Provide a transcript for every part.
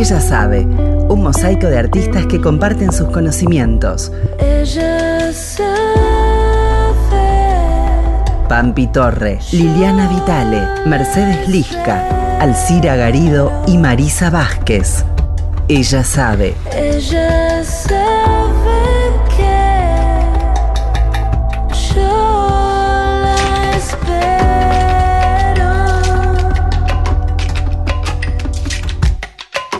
Ella sabe, un mosaico de artistas que comparten sus conocimientos. Ella sabe. Pampi Torre, Liliana Vitale, Mercedes Lisca, Alcira Garido y Marisa Vázquez. Ella sabe. Ella sabe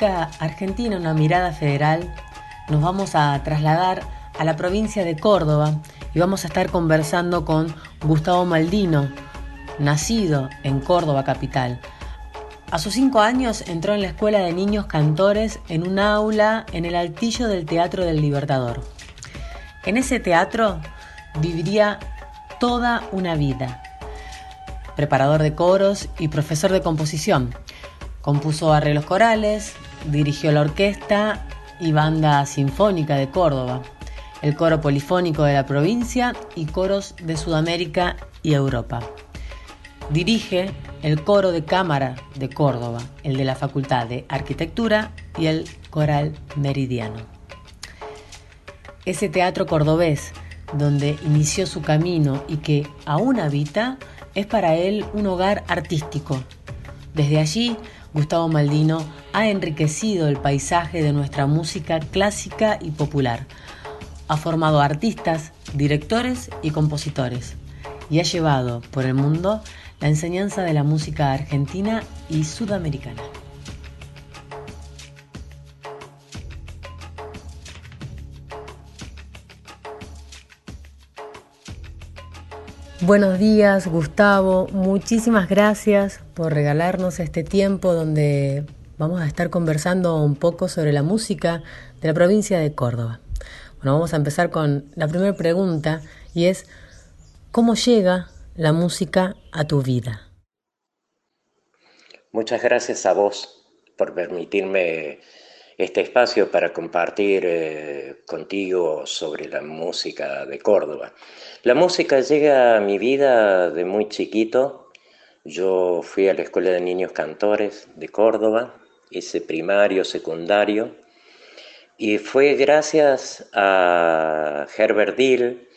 Argentina, una mirada federal, nos vamos a trasladar a la provincia de Córdoba y vamos a estar conversando con Gustavo Maldino, nacido en Córdoba capital. A sus cinco años entró en la Escuela de Niños Cantores en un aula en el altillo del Teatro del Libertador. En ese teatro viviría toda una vida. Preparador de coros y profesor de composición. Compuso arreglos corales, dirigió la orquesta y banda sinfónica de Córdoba, el coro polifónico de la provincia y coros de Sudamérica y Europa. Dirige el coro de cámara de Córdoba, el de la Facultad de Arquitectura y el Coral Meridiano. Ese teatro cordobés donde inició su camino y que aún habita, es para él un hogar artístico. Desde allí Gustavo Maldino ha enriquecido el paisaje de nuestra música clásica y popular. Ha formado artistas, directores y compositores y ha llevado por el mundo la enseñanza de la música argentina y sudamericana. Buenos días, Gustavo. Muchísimas gracias por regalarnos este tiempo donde vamos a estar conversando un poco sobre la música de la provincia de Córdoba. Bueno, vamos a empezar con la primera pregunta y es, ¿cómo llega la música a tu vida? Muchas gracias a vos por permitirme este espacio para compartir eh, contigo sobre la música de Córdoba. La música llega a mi vida de muy chiquito. Yo fui a la Escuela de Niños Cantores de Córdoba, hice primario, secundario, y fue gracias a Herbert Dill,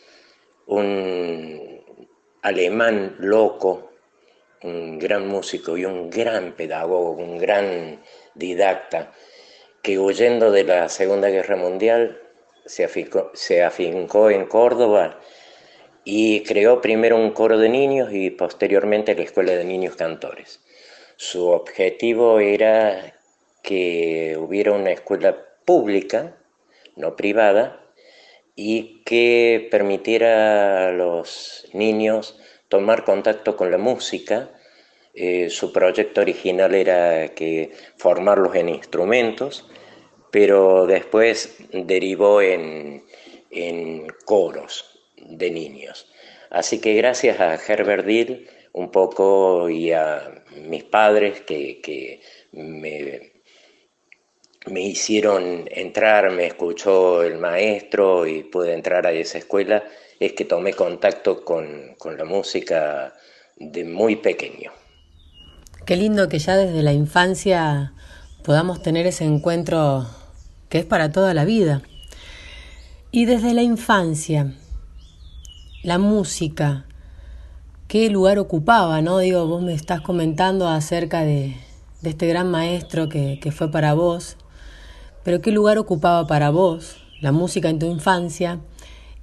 un alemán loco, un gran músico y un gran pedagogo, un gran didacta, que huyendo de la Segunda Guerra Mundial se afincó, en Córdoba y creó primero un coro de niños y posteriormente la Escuela de Niños Cantores. Su objetivo era que hubiera una escuela pública, no privada, y que permitiera a los niños tomar contacto con la música. Eh, su proyecto original era que formarlos en instrumentos, pero después derivó en, en coros de niños. Así que gracias a Herbert Dill un poco y a mis padres que, me, me, hicieron entrar, me escuchó el maestro y pude entrar a esa escuela, es que tomé contacto con, con la música de muy pequeño. Qué lindo que ya desde la infancia podamos tener ese encuentro que es para toda la vida. Y desde la infancia, la música, ¿qué lugar ocupaba? ¿No? Digo, vos me estás comentando acerca de, de este gran maestro que, que fue para vos, pero ¿qué lugar ocupaba para vos la música en tu infancia?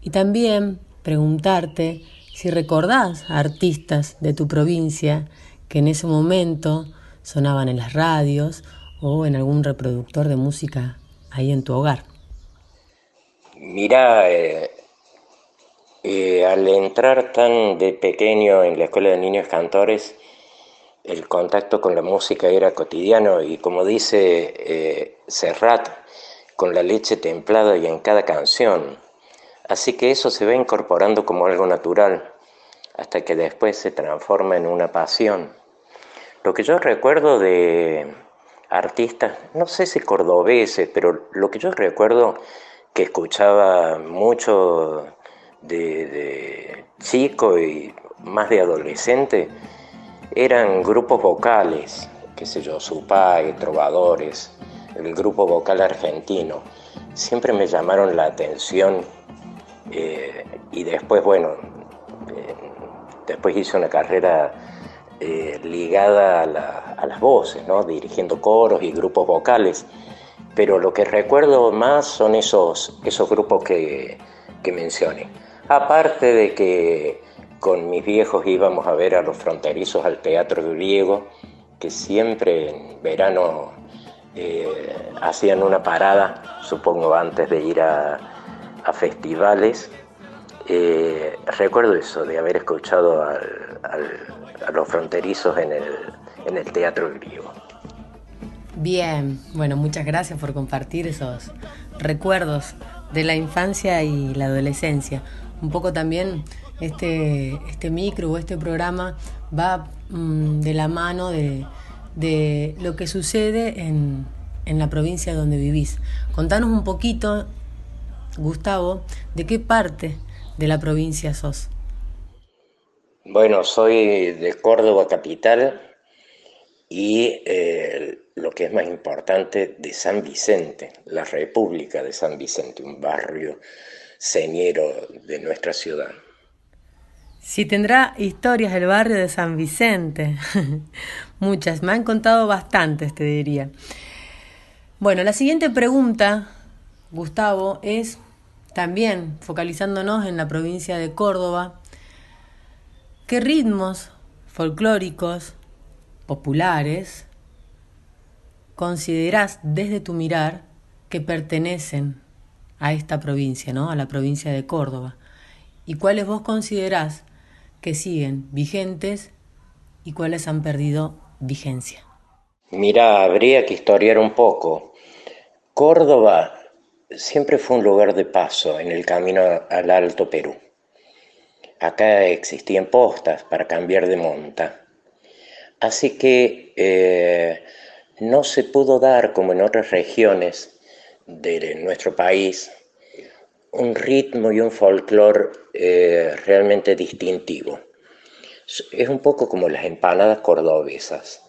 Y también preguntarte si recordás a artistas de tu provincia que en ese momento sonaban en las radios o en algún reproductor de música ahí en tu hogar. Mira, eh, eh, al entrar tan de pequeño en la escuela de niños cantores, el contacto con la música era cotidiano y como dice eh, Serrat, con la leche templada y en cada canción. Así que eso se va incorporando como algo natural, hasta que después se transforma en una pasión. Lo que yo recuerdo de artistas, no sé si cordobeses, pero lo que yo recuerdo que escuchaba mucho de, chico y más de adolescente eran grupos vocales, qué sé yo, Supay, Trovadores, el grupo vocal argentino. Siempre me llamaron la atención eh, y después, bueno, eh, después hice una carrera eh, ligada a, a, las voces, ¿no? dirigiendo coros y grupos vocales pero lo que recuerdo más son esos, esos grupos que, mencioné. Aparte de que con mis viejos íbamos a ver a los fronterizos al teatro griego, que siempre en verano eh, hacían una parada, supongo antes de ir a, festivales. Eh, recuerdo eso, de haber escuchado al, a los fronterizos en el, en el teatro griego. Bien, bueno, muchas gracias por compartir esos recuerdos de la infancia y la adolescencia. Un poco también este, este micro o este programa va mmm, de la mano de, de, lo que sucede en, en la provincia donde vivís. Contanos un poquito, Gustavo, de qué parte de la provincia sos. Bueno, soy de Córdoba capital y eh, lo que es más importante, de San Vicente, la República de San Vicente, un barrio señero de nuestra ciudad. Sí, tendrá historias del barrio de San Vicente. Muchas, me han contado bastantes, te diría. Bueno, la siguiente pregunta, Gustavo, es también focalizándonos en la provincia de Córdoba, ¿qué ritmos folclóricos, populares, considerás desde tu mirar que pertenecen a esta provincia, ¿no? A la provincia de Córdoba. ¿Y cuáles vos considerás que siguen vigentes y cuáles han perdido vigencia? Mira, habría que historiar un poco. Córdoba siempre fue un lugar de paso en el camino al Alto Perú. Acá existían postas para cambiar de monta. Así que eh, no se pudo dar, como en otras regiones de nuestro país, un ritmo y un folclore eh, realmente distintivo. Es un poco como las empanadas cordobesas.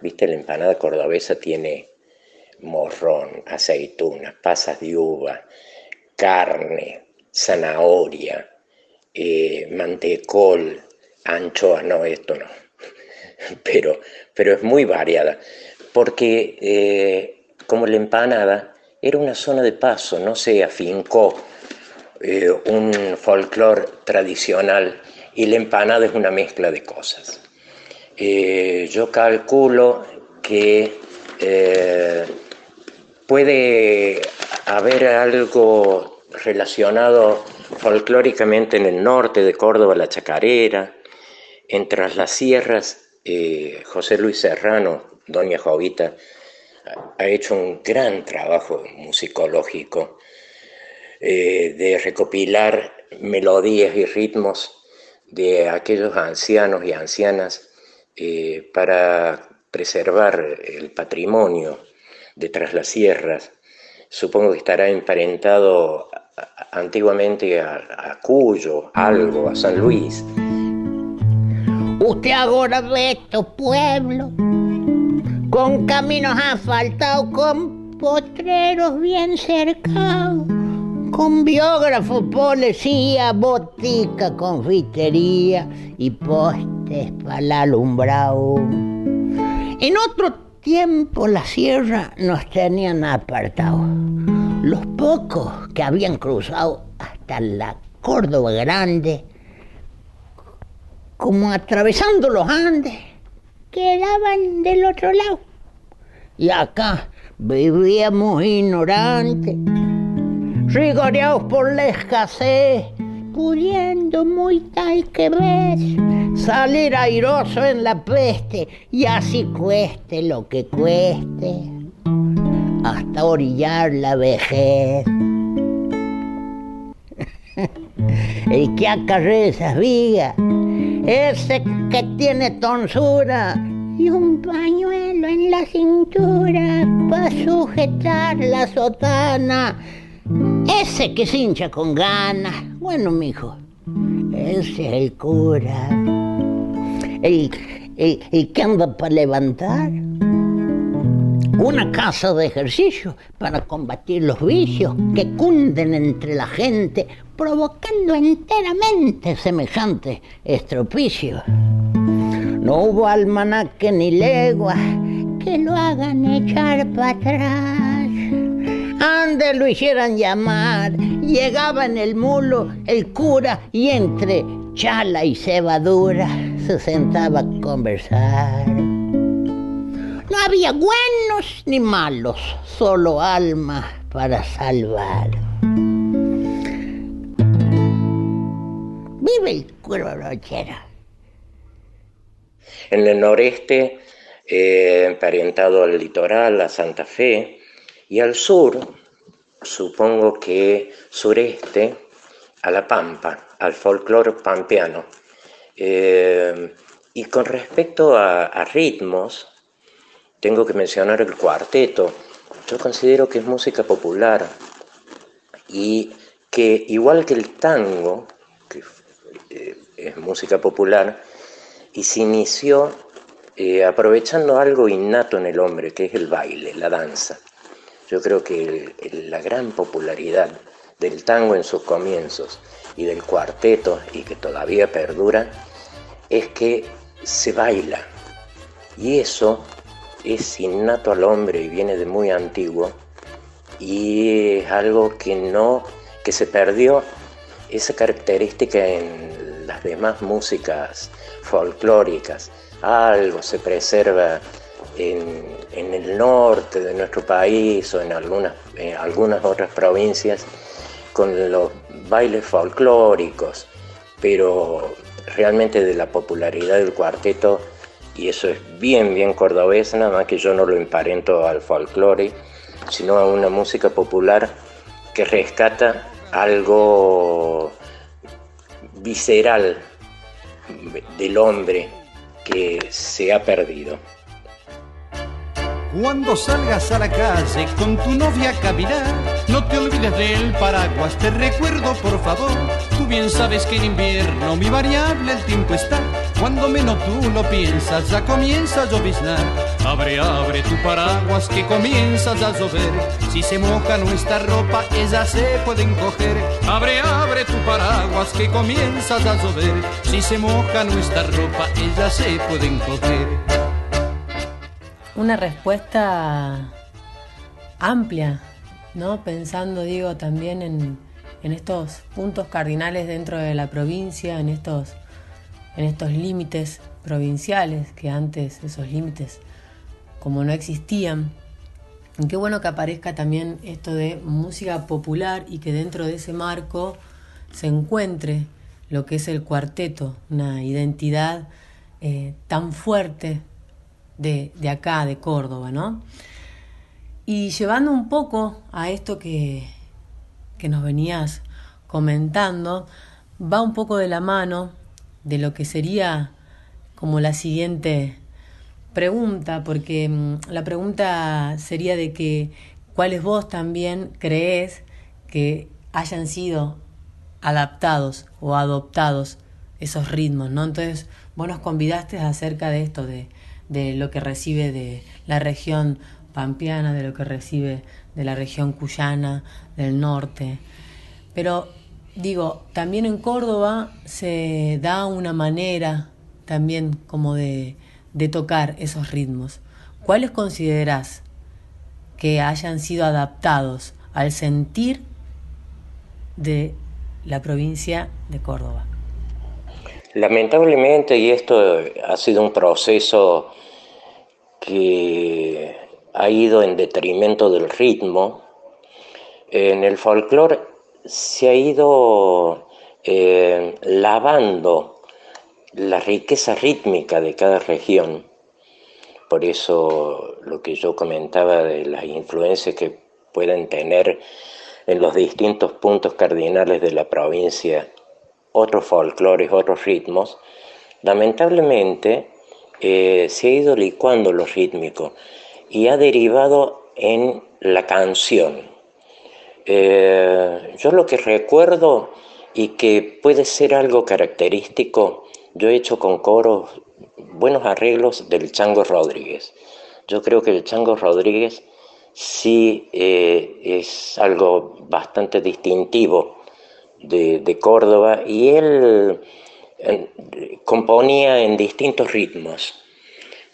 ¿Viste? La empanada cordobesa tiene morrón, aceitunas, pasas de uva, carne, zanahoria, eh, mantecol, anchoas, no, esto no, pero, pero es muy variada porque eh, como la empanada era una zona de paso, no se afincó eh, un folclore tradicional y la empanada es una mezcla de cosas. Yo calculo que puede haber algo relacionado folclóricamente en el norte de Córdoba, la Chacarera, entre las sierras, eh, José Luis Serrano Doña Jovita ha hecho un gran trabajo musicológico eh, de recopilar melodías y ritmos de aquellos ancianos y ancianas eh, para preservar el patrimonio de Tras las Sierras. Supongo que estará emparentado antiguamente a, Cuyo, algo, a San Luis. Usted ahora ve estos pueblos con caminos asfaltados, con potreros bien cercados, con biógrafos, policía, botica, confitería y postes para el alumbrado. En otro tiempo la sierra nos tenían apartados. Los pocos que habían cruzado hasta la Córdoba Grande, como atravesando los Andes, quedaban del otro lado. Y acá vivíamos ignorantes, rigoreados por la escasez, pudiendo muy tal que ves, salir airoso en la peste, y así cueste lo que cueste, hasta orillar la vejez. El que acarrea esas vigas, ese que tiene tonsura. Y un pañuelo en la cintura para sujetar la sotana, ese que se hincha con ganas, bueno, mijo, ese es el cura, el, el, que anda para levantar una casa de ejercicio para combatir los vicios que cunden entre la gente, provocando enteramente semejante estropicio. No hubo almanaque ni legua que lo hagan echar para atrás. Ande lo hicieran llamar, llegaba en el mulo el cura y entre chala y cebadura se sentaba a conversar. No había buenos ni malos, solo almas para salvar. Vive el cuero. En el noreste, eh, emparentado al litoral, a Santa Fe, y al sur, supongo que sureste, a La Pampa, al folclore pampeano. Eh, y con respecto a ritmos, tengo que mencionar el cuarteto. Yo considero que es música popular y que igual que el tango, que eh, es música popular, y se inició eh, aprovechando algo innato en el hombre, que es el baile, la danza. Yo creo que el- el- la gran popularidad del tango en sus comienzos y del cuarteto, y que todavía perdura, es que se baila. Y eso es innato al hombre y viene de muy antiguo. Y es algo que no, que se perdió esa característica en las demás músicas folclóricas. Algo se preserva en, en el norte de nuestro país o en algunas, en algunas otras provincias con los bailes folclóricos, pero realmente de la popularidad del cuarteto, y eso es bien, bien cordobés, nada más que yo no lo emparento al folclore, sino a una música popular que rescata algo visceral del hombre que se ha perdido. Cuando salgas a la calle con tu novia a caminar, no te olvides del paraguas, te recuerdo por favor. Tú bien sabes que en invierno mi variable el tiempo está. Cuando menos tú lo piensas, ya comienza a lloviznar. Abre, abre tu paraguas que comienza ya a llover. Si se moja nuestra ropa, ellas se pueden coger. Abre, abre tu paraguas que comienza ya a llover. Si se moja nuestra ropa, ellas se pueden coger. Una respuesta amplia, ¿no? Pensando, digo, también en, en estos puntos cardinales dentro de la provincia, en estos, en estos límites provinciales, que antes esos límites como no existían. Qué bueno que aparezca también esto de música popular y que dentro de ese marco se encuentre lo que es el cuarteto, una identidad eh, tan fuerte de, de acá, de Córdoba, ¿no? Y llevando un poco a esto que, que nos venías comentando, va un poco de la mano de lo que sería como la siguiente pregunta, porque mm, la pregunta sería de que cuáles vos también crees que hayan sido adaptados o adoptados esos ritmos, ¿no? Entonces, vos nos convidaste acerca de esto, de, de lo que recibe de la región pampeana, de lo que recibe de la región cuyana, del norte. Pero digo, también en Córdoba se da una manera también como de, tocar esos ritmos. ¿Cuáles considerás que hayan sido adaptados al sentir de la provincia de Córdoba? Lamentablemente, y esto ha sido un proceso que ha ido en detrimento del ritmo, en el folclore se ha ido eh, lavando la riqueza rítmica de cada región. Por eso lo que yo comentaba de las influencias que pueden tener en los distintos puntos cardinales de la provincia otros folclores, otros ritmos, lamentablemente eh, se ha ido licuando lo rítmico y ha derivado en la canción. Eh, yo lo que recuerdo y que puede ser algo característico, yo he hecho con coros buenos arreglos del Chango Rodríguez. Yo creo que el Chango Rodríguez sí eh, es algo bastante distintivo de, Córdoba y él componía en distintos ritmos,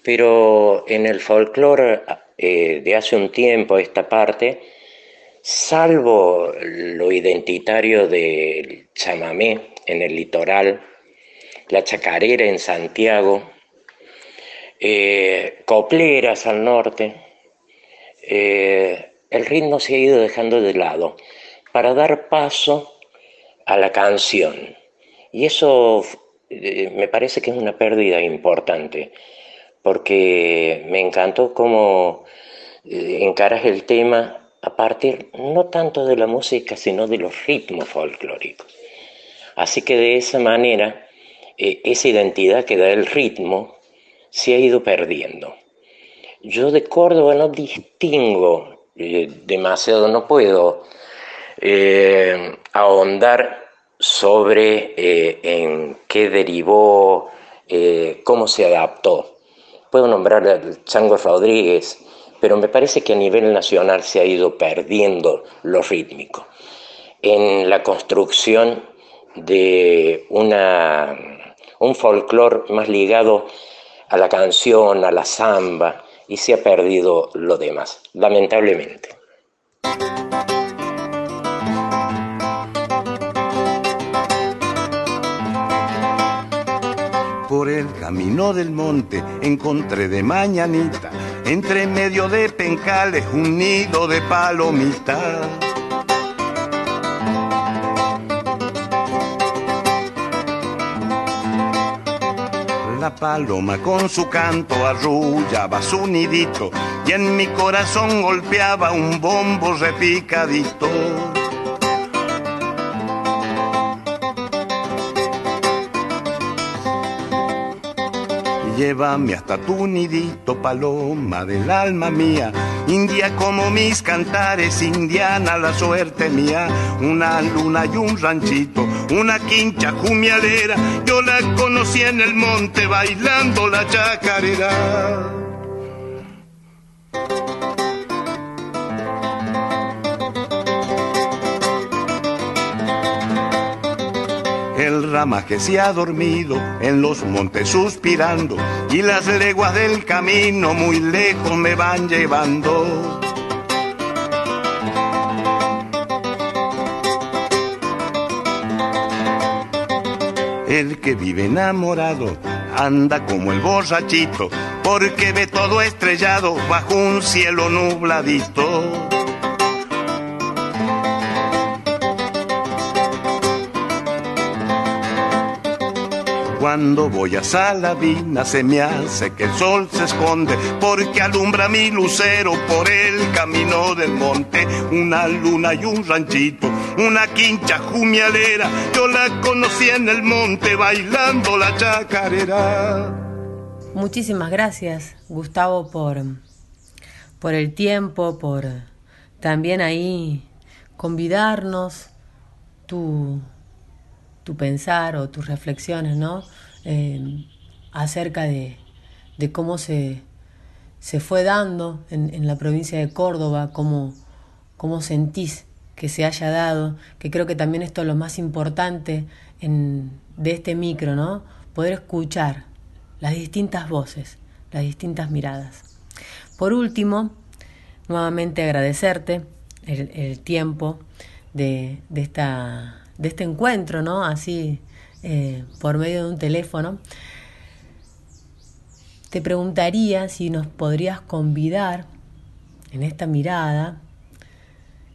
pero en el folclore eh, de hace un tiempo, esta parte, salvo lo identitario del chamamé en el litoral, la chacarera en Santiago, eh, copleras al norte, eh, el ritmo se ha ido dejando de lado para dar paso a la canción. Y eso eh, me parece que es una pérdida importante, porque me encantó cómo encaras el tema a partir no tanto de la música, sino de los ritmos folclóricos. Así que de esa manera, eh, esa identidad que da el ritmo se ha ido perdiendo. Yo de Córdoba no distingo demasiado, no puedo eh, ahondar sobre eh, en qué derivó, eh, cómo se adaptó. Puedo nombrar al Chango Rodríguez, pero me parece que a nivel nacional se ha ido perdiendo lo rítmico. En la construcción de una, un folclore más ligado a la canción, a la samba, y se ha perdido lo demás, lamentablemente. Por el camino del monte encontré de mañanita, entre medio de pencales, un nido de palomitas. La paloma con su canto arrullaba su nidito y en mi corazón golpeaba un bombo repicadito. Llévame hasta tu nidito, paloma del alma mía. India como mis cantares, indiana la suerte mía. Una luna y un ranchito, una quincha jumialera. Yo la conocí en el monte bailando la chacarera. El rama que se ha dormido en los montes suspirando y las leguas del camino muy lejos me van llevando. El que vive enamorado anda como el borrachito porque ve todo estrellado bajo un cielo nubladito. Cuando voy a Salavina se me hace que el sol se esconde porque alumbra mi lucero por el camino del monte. Una luna y un ranchito, una quincha jumialera. Yo la conocí en el monte bailando la chacarera. Muchísimas gracias, Gustavo, por, por el tiempo, por también ahí convidarnos tu tu pensar o tus reflexiones, ¿no? Eh, acerca de, cómo se, se, fue dando en, la provincia de Córdoba, cómo, cómo sentís que se haya dado, que creo que también esto es lo más importante en, de este micro, ¿no? Poder escuchar las distintas voces, las distintas miradas. Por último, nuevamente agradecerte el, el tiempo de, de, esta, de este encuentro, ¿no? Así, eh, por medio de un teléfono. Te preguntaría si nos podrías convidar en esta mirada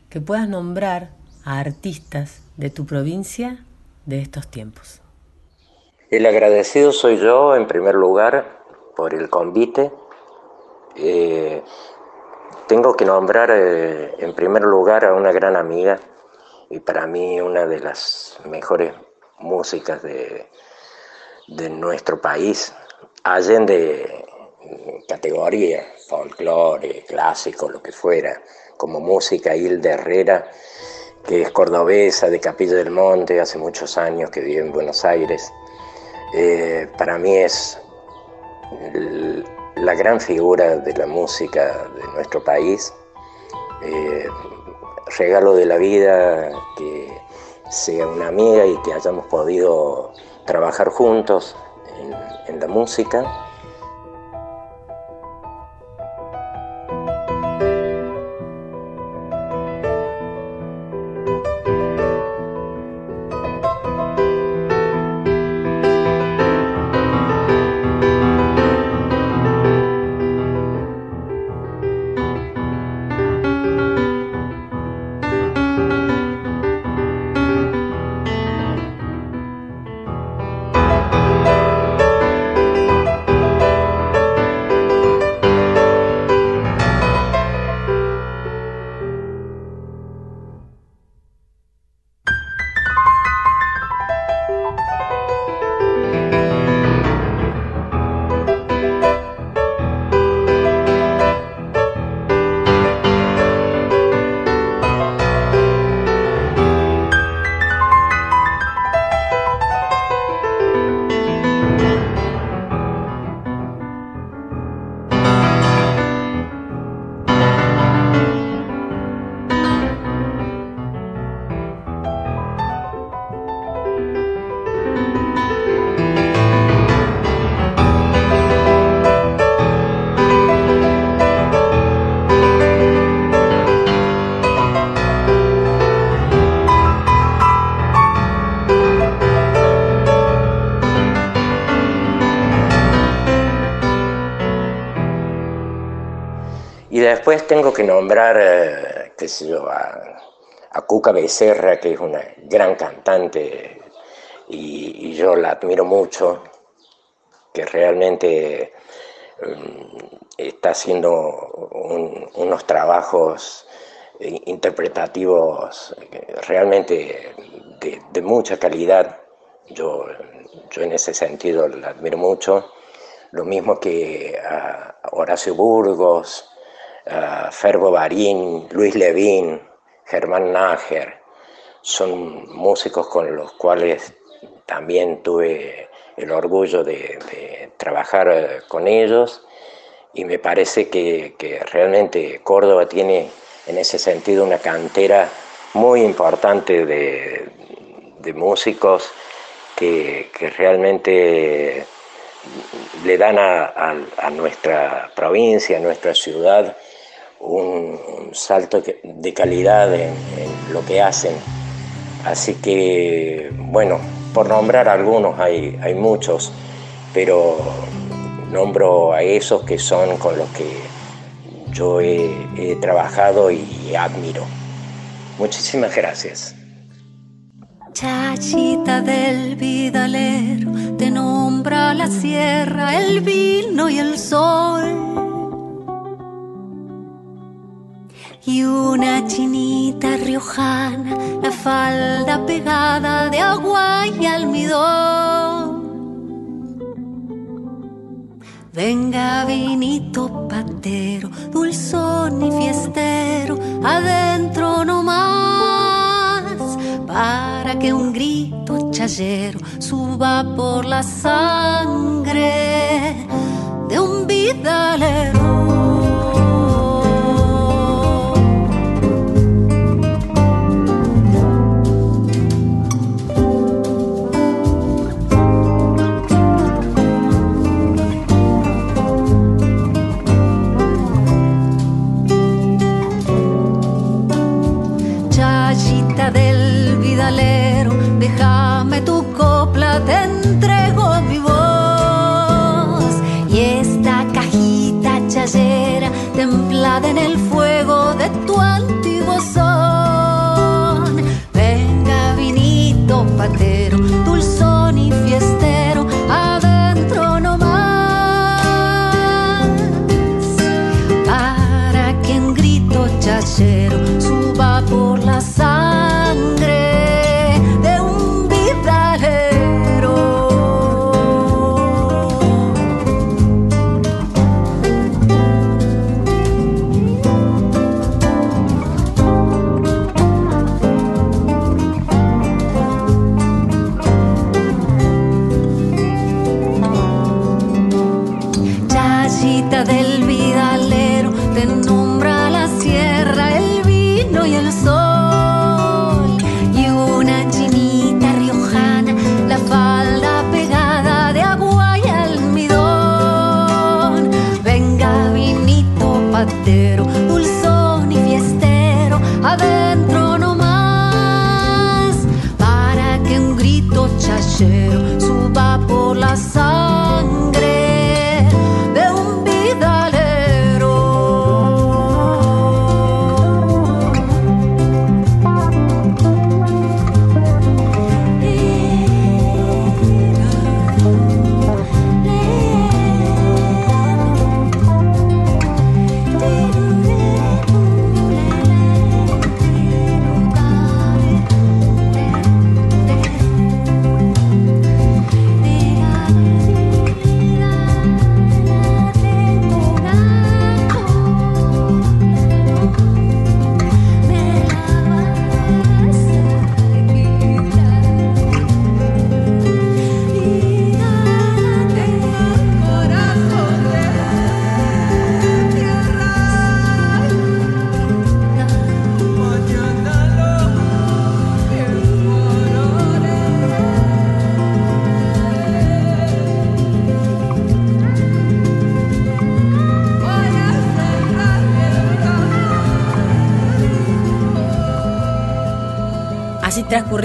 que puedas nombrar a artistas de tu provincia de estos tiempos. El agradecido soy yo, en primer lugar, por el convite. Eh, tengo que nombrar, eh, en primer lugar, a una gran amiga y para mí una de las mejores músicas de, de nuestro país, allende categoría, folclore, clásico, lo que fuera, como música Hilda Herrera, que es cordobesa de Capilla del Monte, hace muchos años que vive en Buenos Aires. Eh, para mí es la gran figura de la música de nuestro país. Eh, regalo de la vida que sea una amiga y que hayamos podido trabajar juntos en, la música. Después tengo que nombrar, eh, qué sé a, Cuca Becerra, que es una gran cantante y, yo la admiro mucho, que realmente um, está haciendo un, unos trabajos interpretativos realmente de, de mucha calidad. Yo, yo, en ese sentido la admiro mucho. Lo mismo que a Horacio Burgos, uh, Ferbo Barín, Luis Levín, Germán Nájer, son músicos con los cuales también tuve el orgullo de, trabajar eh, con ellos. Y me parece que, realmente Córdoba tiene en ese sentido una cantera muy importante de, de músicos que, que, realmente le dan a, a, nuestra provincia, a nuestra ciudad, un, salto de calidad en, en, lo que hacen. Así que, bueno, por nombrar algunos hay, hay muchos, pero nombro a esos que son con los que yo he, he trabajado y admiro. Muchísimas gracias. Chachita del vidalero, te nombra la sierra, el vino y el sol. Y una chinita riojana, la falda pegada de agua y almidón. Venga vinito patero, dulzón y fiestero, adentro no más, para que un grito chayero suba por la sangre de un vidalero. El sol. Una chinita riojana, la falda pegada de agua y almidón. Venga, vinito patero, dulzón y fiestero, adentro no más. Para que un grito chachero suba por la sangre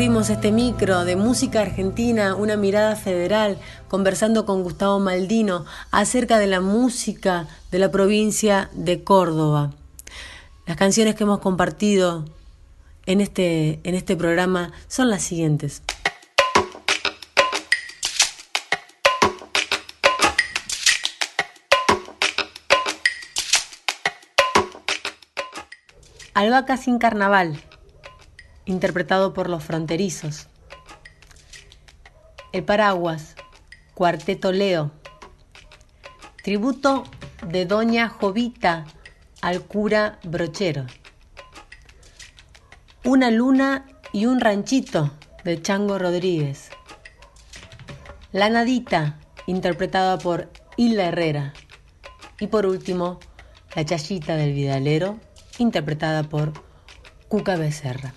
Transcurrimos este micro de música argentina, una mirada federal, conversando con Gustavo Maldino acerca de la música de la provincia de Córdoba. Las canciones que hemos compartido en este, en este programa son las siguientes. Albahaca sin carnaval, interpretado por los fronterizos. El paraguas, cuarteto Leo. Tributo de Doña Jovita al cura brochero. Una luna y un ranchito de Chango Rodríguez. La Nadita, interpretada por Hilda Herrera. Y por último, La Chayita del Vidalero, interpretada por Cuca Becerra.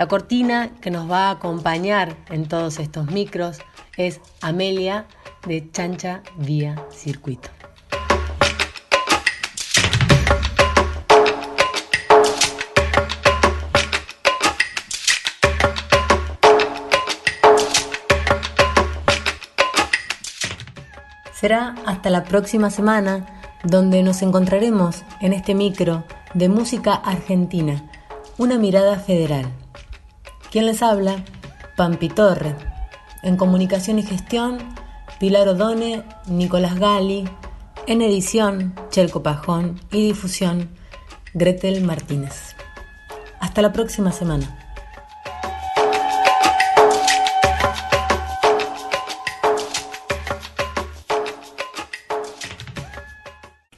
La cortina que nos va a acompañar en todos estos micros es Amelia de Chancha Vía Circuito. Será hasta la próxima semana donde nos encontraremos en este micro de música argentina, una mirada federal. ¿Quién les habla? Pampi Torre. En comunicación y gestión, Pilar Odone, Nicolás Gali. En edición, Chelco Pajón. Y difusión, Gretel Martínez. Hasta la próxima semana.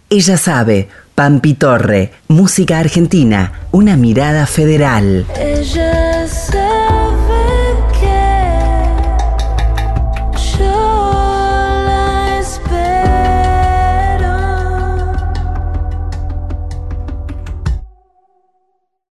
Ella sabe, Pampi Torre, música argentina, una mirada federal. Ella sabe.